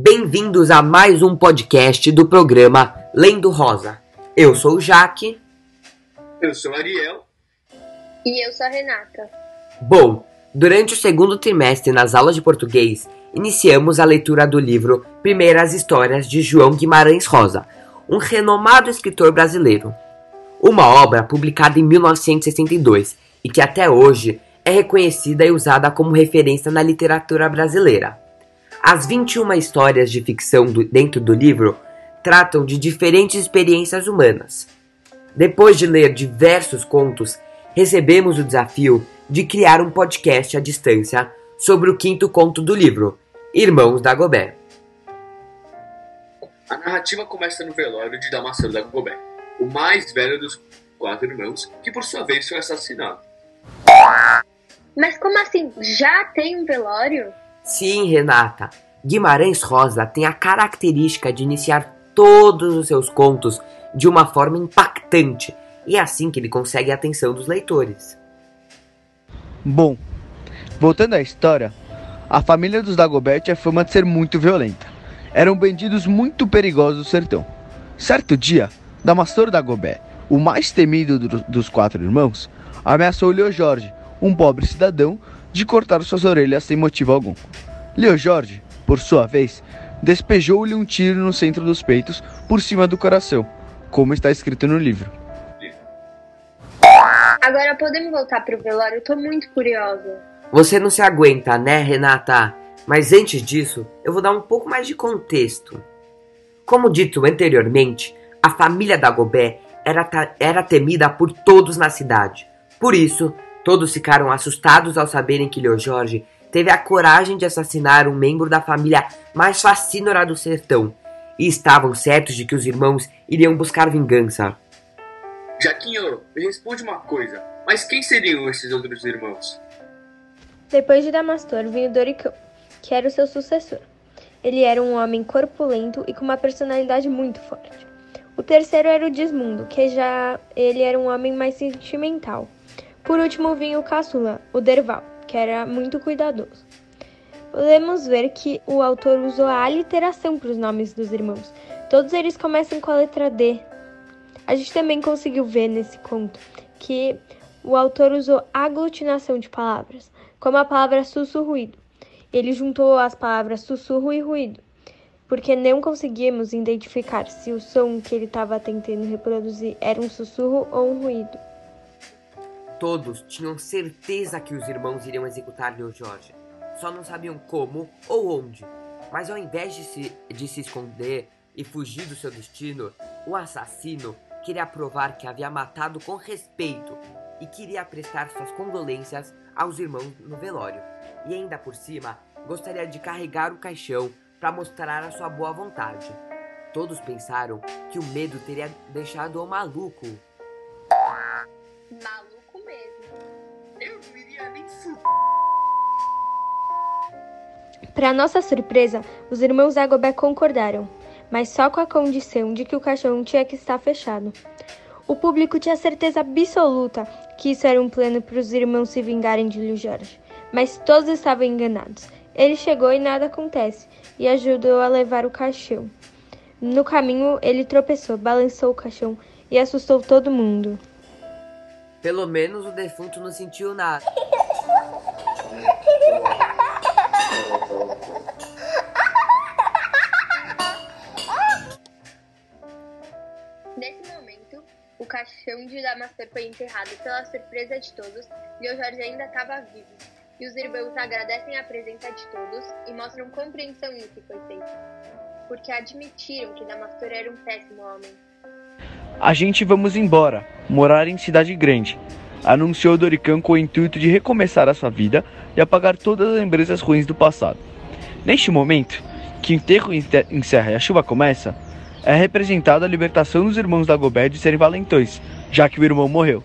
Bem-vindos a mais um podcast do programa Lendo Rosa. Eu sou o Jaque. Eu sou o Ariel. E eu sou a Renata. Bom, durante o segundo trimestre nas aulas de português, iniciamos a leitura do livro Primeiras Histórias de João Guimarães Rosa, um renomado escritor brasileiro. Uma obra publicada em 1962 e que até hoje é reconhecida e usada como referência na literatura brasileira. As 21 histórias de ficção do, dentro do livro tratam de diferentes experiências humanas. Depois de ler diversos contos, recebemos o desafio de criar um podcast à distância sobre o quinto conto do livro, Irmãos da Gobé. A narrativa começa no velório de Damasceno da Gobé, o mais velho dos quatro irmãos, que por sua vez foi assassinado. Mas como assim? Já tem um velório? Sim, Renata. Guimarães Rosa tem a característica de iniciar todos os seus contos de uma forma impactante, e é assim que ele consegue a atenção dos leitores. Bom, voltando à história, a família dos Dagobert tinha fama de ser muito violenta. Eram bandidos muito perigosos do sertão. Certo dia, Damastor Dagobert, o mais temido do, dos quatro irmãos, ameaçou Leo Jorge, um pobre cidadão, de cortar suas orelhas sem motivo algum. Leo Jorge, por sua vez, despejou-lhe um tiro no centro dos peitos, por cima do coração, como está escrito no livro. Agora podemos voltar pro velório? Eu tô muito curiosa. Você não se aguenta, né, Renata? Mas antes disso, eu vou dar um pouco mais de contexto. Como dito anteriormente, a família Dagobert era, era temida por todos na cidade. Por isso, todos ficaram assustados ao saberem que Leo Jorge teve a coragem de assassinar um membro da família mais fascínora do sertão, e estavam certos de que os irmãos iriam buscar vingança. Jaquinho, me responde uma coisa, mas quem seriam esses outros irmãos? Depois de Damastor vinha Doricão, que era o seu sucessor. Ele era um homem corpulento e com uma personalidade muito forte. O terceiro era o Desmundo, que já ele era um homem mais sentimental. Por último vinha o caçula, o Derval, que era muito cuidadoso. Podemos ver que o autor usou a aliteração para os nomes dos irmãos. Todos eles começam com a letra D. A gente também conseguiu ver nesse conto que o autor usou aglutinação de palavras, como a palavra sussurruído. Ele juntou as palavras sussurro e ruído, porque não conseguimos identificar se o som que ele estava tentando reproduzir era um sussurro ou um ruído. Todos tinham certeza que os irmãos iriam executar Leo Jorge. Só não sabiam como ou onde. Mas ao invés de se, de se esconder e fugir do seu destino, o assassino queria provar que havia matado com respeito e queria prestar suas condolências aos irmãos no velório. E ainda por cima, gostaria de carregar o caixão para mostrar a sua boa vontade. Todos pensaram que o medo teria deixado o maluco. Para nossa surpresa, os irmãos Agobé concordaram, mas só com a condição de que o caixão tinha que estar fechado. O público tinha certeza absoluta que isso era um plano para os irmãos se vingarem de Lio Jorge, mas todos estavam enganados. Ele chegou e nada acontece, e ajudou a levar o caixão. No caminho, ele tropeçou, balançou o caixão e assustou todo mundo. Pelo menos o defunto não sentiu nada. caixão de Damastor foi enterrado pela surpresa de todos, Leo Jorge ainda estava vivo. E os irmãos agradecem a presença de todos e mostram compreensão no que foi feito, porque admitiram que Damastor era um péssimo homem. A gente vamos embora, morar em cidade grande, anunciou Doricão com o intuito de recomeçar a sua vida e apagar todas as lembranças ruins do passado. Neste momento, que o enterro encerra e a chuva começa, é representada a libertação dos irmãos da Gobert de serem valentões, já que o irmão morreu.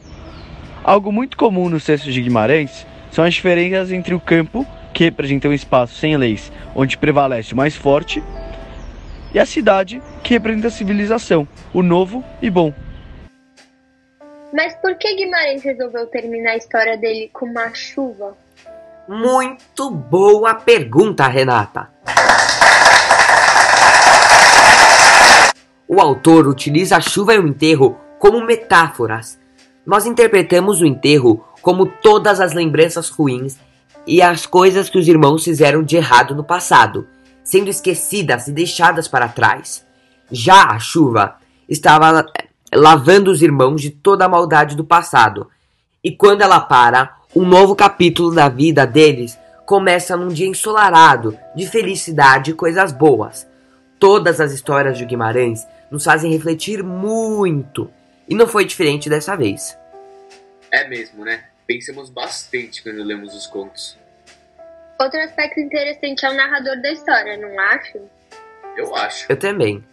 Algo muito comum nos textos de Guimarães são as diferenças entre o campo, que representa um espaço sem leis, onde prevalece o mais forte, e a cidade, que representa a civilização, o novo e bom. Mas por que Guimarães resolveu terminar a história dele com uma chuva? Muito boa pergunta, Renata. Autor utiliza a chuva e o enterro como metáforas. Nós interpretamos o enterro como todas as lembranças ruins e as coisas que os irmãos fizeram de errado no passado, sendo esquecidas e deixadas para trás. Já a chuva estava lavando os irmãos de toda a maldade do passado, e quando ela para, um novo capítulo da vida deles começa num dia ensolarado, de felicidade e coisas boas. Todas as histórias de Guimarães nos fazem refletir muito, e não foi diferente dessa vez. É mesmo, né? Pensamos bastante quando lemos os contos. Outro aspecto interessante é o narrador da história, não acho? Eu acho. Eu também.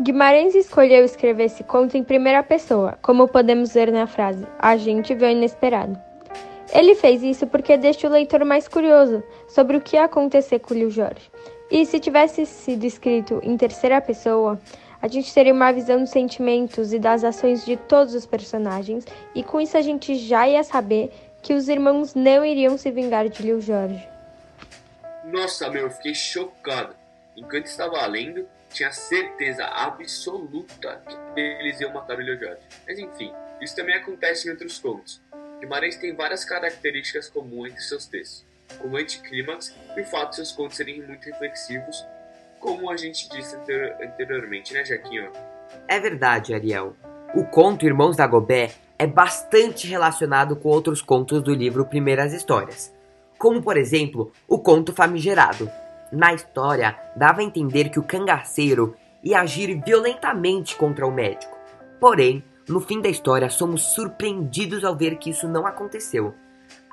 Guimarães escolheu escrever esse conto em primeira pessoa, como podemos ver na frase: A gente vê o inesperado. Ele fez isso porque deixa o leitor mais curioso sobre o que ia acontecer com o Jorge. E se tivesse sido escrito em terceira pessoa, a gente teria uma visão dos sentimentos e das ações de todos os personagens, e com isso a gente já ia saber que os irmãos não iriam se vingar de Lil Jorge. Nossa, meu, eu fiquei chocado. Enquanto estava lendo, tinha certeza absoluta que eles iam matar o Lil Jorge. Mas enfim, isso também acontece em outros contos. Guimarães tem várias características comuns entre seus textos, como anticlímax e o fato de seus contos serem muito reflexivos, como a gente disse anteriormente, né, Jaquinho? É verdade, Ariel. O conto Irmãos da Gobé é bastante relacionado com outros contos do livro Primeiras Histórias, como por exemplo o conto Famigerado. Na história, dava a entender que o cangaceiro ia agir violentamente contra o médico. Porém, no fim da história, somos surpreendidos ao ver que isso não aconteceu,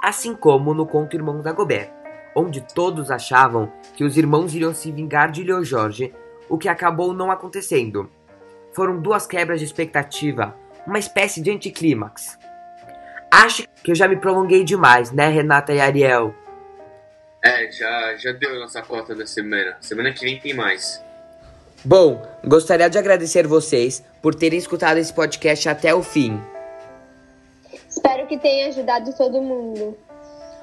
assim como no conto Irmãos da Gobert, onde todos achavam que os irmãos iriam se vingar de Leo Jorge, o que acabou não acontecendo. Foram duas quebras de expectativa, uma espécie de anticlímax. Acho que eu já me prolonguei demais, né, Renata e Ariel? É, já, já deu a nossa cota da semana. Semana que vem tem mais. Bom, gostaria de agradecer vocês por terem escutado esse podcast até o fim. Espero que tenha ajudado todo mundo.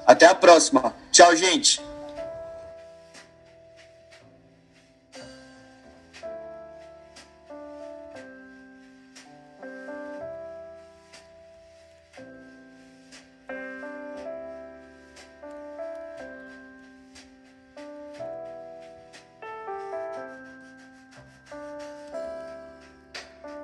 Até a próxima. Tchau, gente.